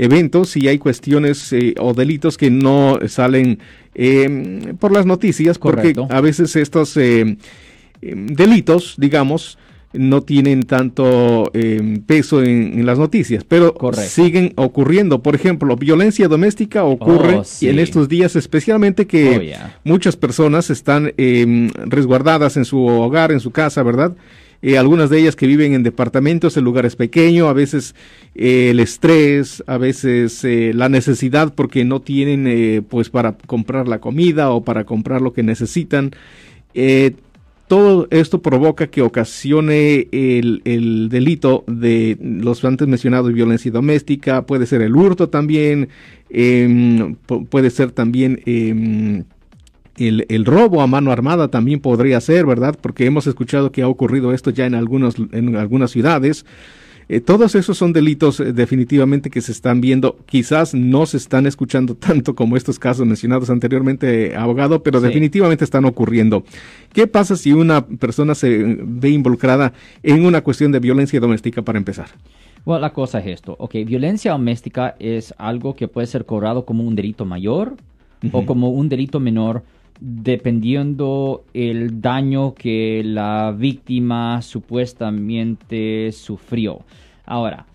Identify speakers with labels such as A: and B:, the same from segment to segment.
A: eventos y hay cuestiones eh, o delitos que no salen em, por las noticias, porque a veces estos em, delitos, digamos, no tienen tanto em, peso en, las noticias, pero siguen ocurriendo. Por ejemplo, violencia doméstica ocurre oh, en estos días, especialmente que oh, muchas personas están resguardadas en su hogar, en su casa, ¿verdad? Eh, algunas de ellas que viven en departamentos, en lugares pequeños, a veces eh, el estrés, a veces eh, la necesidad porque no tienen pues para comprar la comida o para comprar lo que necesitan. Todo esto provoca que ocasione el, delito de los antes mencionados violencia doméstica, puede ser el hurto también, em, puede ser también em, el, el, robo a mano armada también podría ser, ¿verdad? Porque hemos escuchado que ha ocurrido esto ya en, algunos, en algunas ciudades. Eh, todos esos son delitos eh, definitivamente que se están viendo, quizás no se están escuchando tanto como estos casos mencionados anteriormente, abogado, pero definitivamente están ocurriendo. ¿Qué pasa si una persona se ve involucrada en una cuestión de violencia doméstica para empezar?
B: Bueno, la cosa es esto, ok, violencia doméstica es algo que puede ser cobrado como un delito mayor o como un delito menor dependiendo el daño que la víctima supuestamente sufrió. Ahora,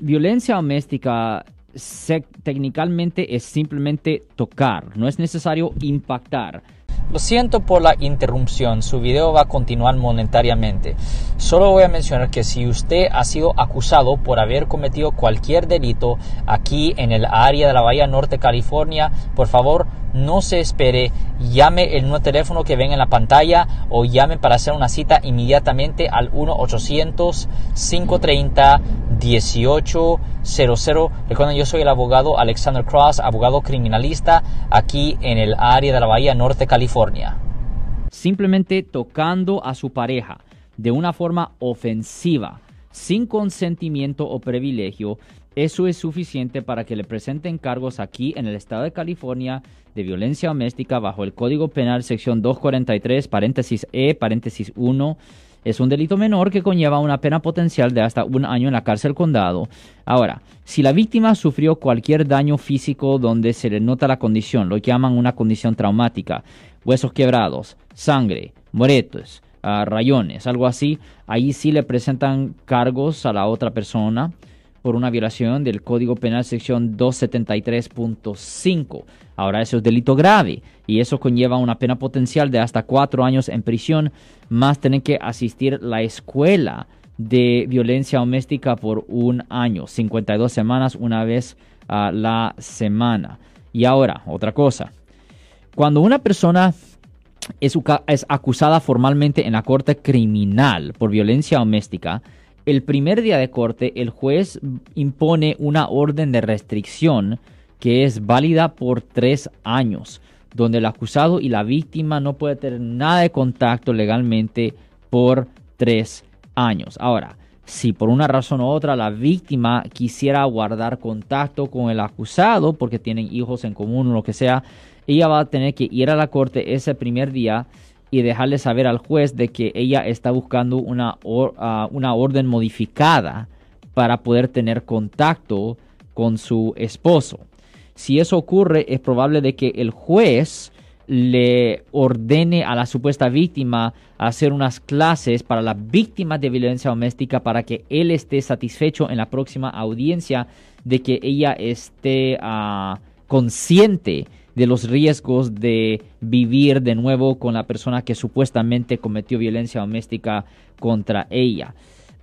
B: violencia doméstica técnicamente es simplemente tocar, no es necesario impactar.
C: Lo siento por la interrupción, su video va a continuar monetariamente. Solo voy a mencionar que si usted ha sido acusado por haber cometido cualquier delito aquí en el área de la Bahía Norte, California, por favor no se espere, llame el nuevo teléfono que ven en la pantalla o llame para hacer una cita inmediatamente al 1-800-530-1800. Recuerden, yo soy el abogado Alexander Cross, abogado criminalista aquí en el área de la Bahía Norte, California.
B: Simplemente tocando a su pareja de una forma ofensiva, sin consentimiento o privilegio, eso es suficiente para que le presenten cargos aquí en el estado de California de violencia doméstica bajo el Código Penal sección 243, paréntesis E, paréntesis 1. Es un delito menor que conlleva una pena potencial de hasta un año en la cárcel condado. Ahora, si la víctima sufrió cualquier daño físico donde se le nota la condición, lo llaman una condición traumática, huesos quebrados, sangre, moretos, ah, rayones, algo así, ahí sí le presentan cargos a la otra persona por una violación del Código Penal sección 273.5. Ahora eso es delito grave y eso conlleva una pena potencial de hasta cuatro años en prisión, más tener que asistir la escuela de violencia doméstica por un año, 52 semanas una vez a la semana. Y ahora, otra cosa. Cuando una persona es, es acusada formalmente en la corte criminal por violencia doméstica, el primer día de corte el juez impone una orden de restricción que es válida por tres años, donde el acusado y la víctima no pueden tener nada de contacto legalmente por tres años. Ahora, si por una razón u otra la víctima quisiera guardar contacto con el acusado porque tienen hijos en común o lo que sea, ella va a tener que ir a la corte ese primer día y dejarle saber al juez de que ella está buscando una, ah, una orden modificada para poder tener contacto con su esposo. Si eso ocurre, es probable de que el juez le ordene a la supuesta víctima hacer unas clases para la víctima de violencia doméstica para que él esté satisfecho en la próxima audiencia de que ella esté ah, consciente de los riesgos de vivir de nuevo con la persona que supuestamente cometió violencia doméstica contra ella.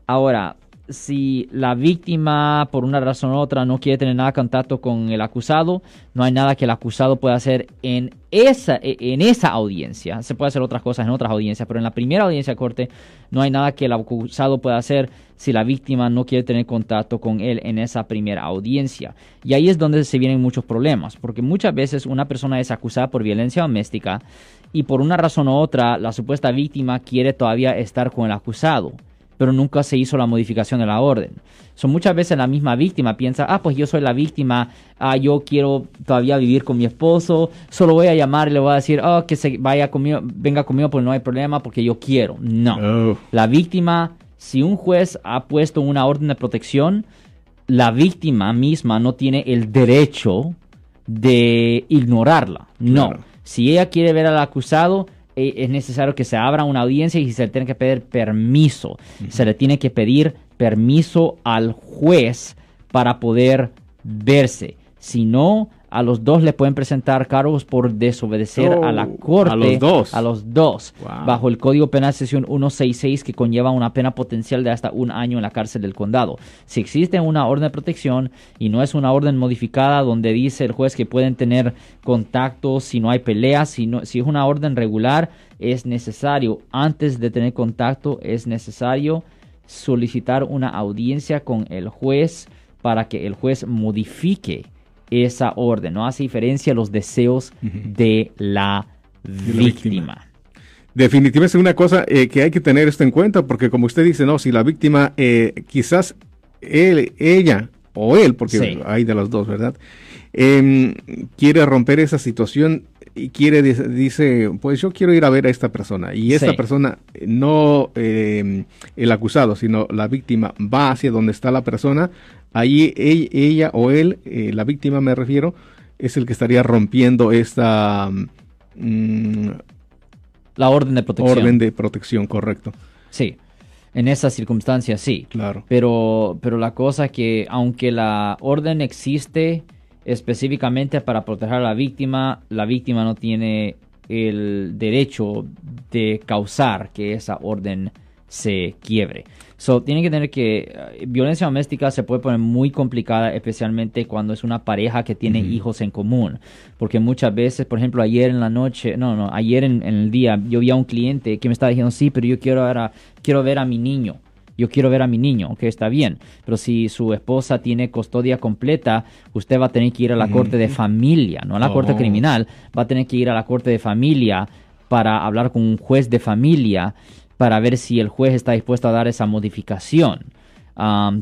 B: Ahora, si la víctima por una razón u otra no quiere tener nada de contacto con el acusado, no hay nada que el acusado pueda hacer en esa, e, en esa audiencia. Se puede hacer otras cosas en otras audiencias, pero en la primera audiencia de corte no hay nada que el acusado pueda hacer si la víctima no quiere tener contacto con él en esa primera audiencia. Y ahí es donde se vienen muchos problemas, porque muchas veces una persona es acusada por violencia doméstica y por una razón u otra la supuesta víctima quiere todavía estar con el acusado pero nunca se hizo la modificación de la orden. Son muchas veces la misma víctima piensa, ah, pues yo soy la víctima, ah, yo quiero todavía vivir con mi esposo, solo voy a llamar y le voy a decir, oh, que se vaya conmigo, venga conmigo, pues no hay problema porque yo quiero. No. Oh. La víctima, si un juez ha puesto una orden de protección, la víctima misma no tiene el derecho de ignorarla. No. Si ella quiere ver al acusado, es necesario que se abra una audiencia y se le tiene que pedir permiso. Se le tiene que pedir permiso al juez para poder verse. Si no, a los dos le pueden presentar cargos por desobedecer a la oh, corte. A
A: los dos.
B: A los dos. Bajo el Código Penal Sesión 166 que conlleva una pena potencial de hasta un año en la cárcel del condado. Si existe una orden de protección y no es una orden modificada donde dice el juez que pueden tener contacto si no hay peleas, si, si es una orden regular, es necesario, antes de tener contacto, es necesario solicitar una audiencia con el juez para que el juez modifique esa orden, no hace diferencia los deseos de la víctima.
A: Definitivamente es una cosa eh, que hay que tener esto en cuenta, porque como usted dice, no, si la víctima, eh, quizás él, ella o él, porque hay de los dos, ¿verdad? Em, quiere romper esa situación y quiere, dice, pues yo quiero ir a ver a esta persona. Y esta persona, no em, el acusado, sino la víctima, va hacia donde está la persona, ahí ella, o él, eh, la víctima me refiero, es el que estaría rompiendo esta...
B: Mm, la orden de protección.
A: Orden de protección, correcto.
B: Sí. En esas circunstancias sí.
A: Claro.
B: Pero, pero la cosa es que aunque la orden existe específicamente para proteger a la víctima, la víctima no tiene el derecho de causar que esa orden se quiebre. So, tienen que tener que. Eh, violencia doméstica se puede poner muy complicada, especialmente cuando es una pareja que tiene hijos en común. Porque muchas veces, por ejemplo, ayer en la noche, no, no, ayer en, el día, yo vi a un cliente que me estaba diciendo, sí, pero yo quiero ver a, quiero ver a mi niño. Yo quiero ver a mi niño, ok, está bien. Pero si su esposa tiene custodia completa, usted va a tener que ir a la corte de familia, no a la corte oh. criminal. Va a tener que ir a la corte de familia para hablar con un juez de familia para ver si el juez está dispuesto a dar esa modificación.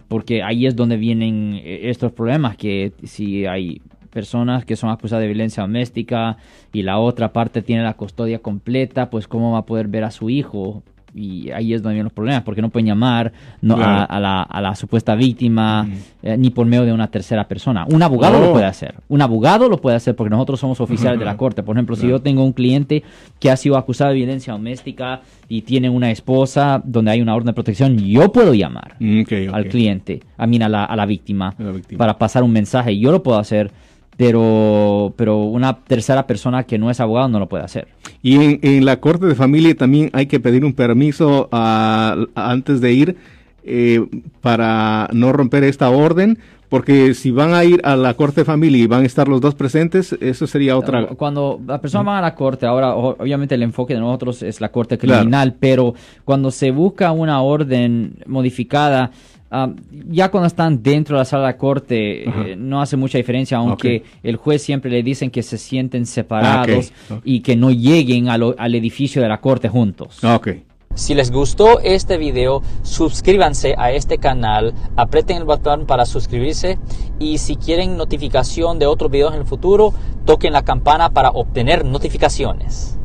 B: porque ahí es donde vienen eh, estos problemas, que si hay personas que son acusadas de violencia doméstica y la otra parte tiene la custodia completa, pues cómo va a poder ver a su hijo y ahí es donde vienen los problemas, porque no pueden llamar no, a, la, supuesta víctima eh, ni por medio de una tercera persona. Un abogado lo oh. puede hacer, un abogado lo puede hacer porque nosotros somos oficiales de la corte. Por ejemplo, si yo tengo un cliente que ha sido acusado de violencia doméstica y tiene una esposa donde hay una orden de protección, yo puedo llamar mm, al cliente, a, mí, a, la, a la víctima, para pasar un mensaje. Yo lo puedo hacer pero, pero una tercera persona que no es abogado no lo puede hacer.
A: Y en, la corte de familia también hay que pedir un permiso antes de ir eh, para no romper esta orden, porque si van a ir a la corte de familia y van a estar los dos presentes, eso sería otra.
B: Cuando la persona va a la corte, ahora obviamente el enfoque de nosotros es la corte criminal, pero cuando se busca una orden modificada, Ah, ya cuando están dentro de la sala de corte eh, no hace mucha diferencia, aunque el juez siempre le dicen que se sienten separados ah, y que no lleguen al edificio de la corte juntos.
C: Si les gustó este video, suscríbanse a este canal, aprieten el botón para suscribirse y si quieren notificación de otros videos en el futuro, toquen la campana para obtener notificaciones.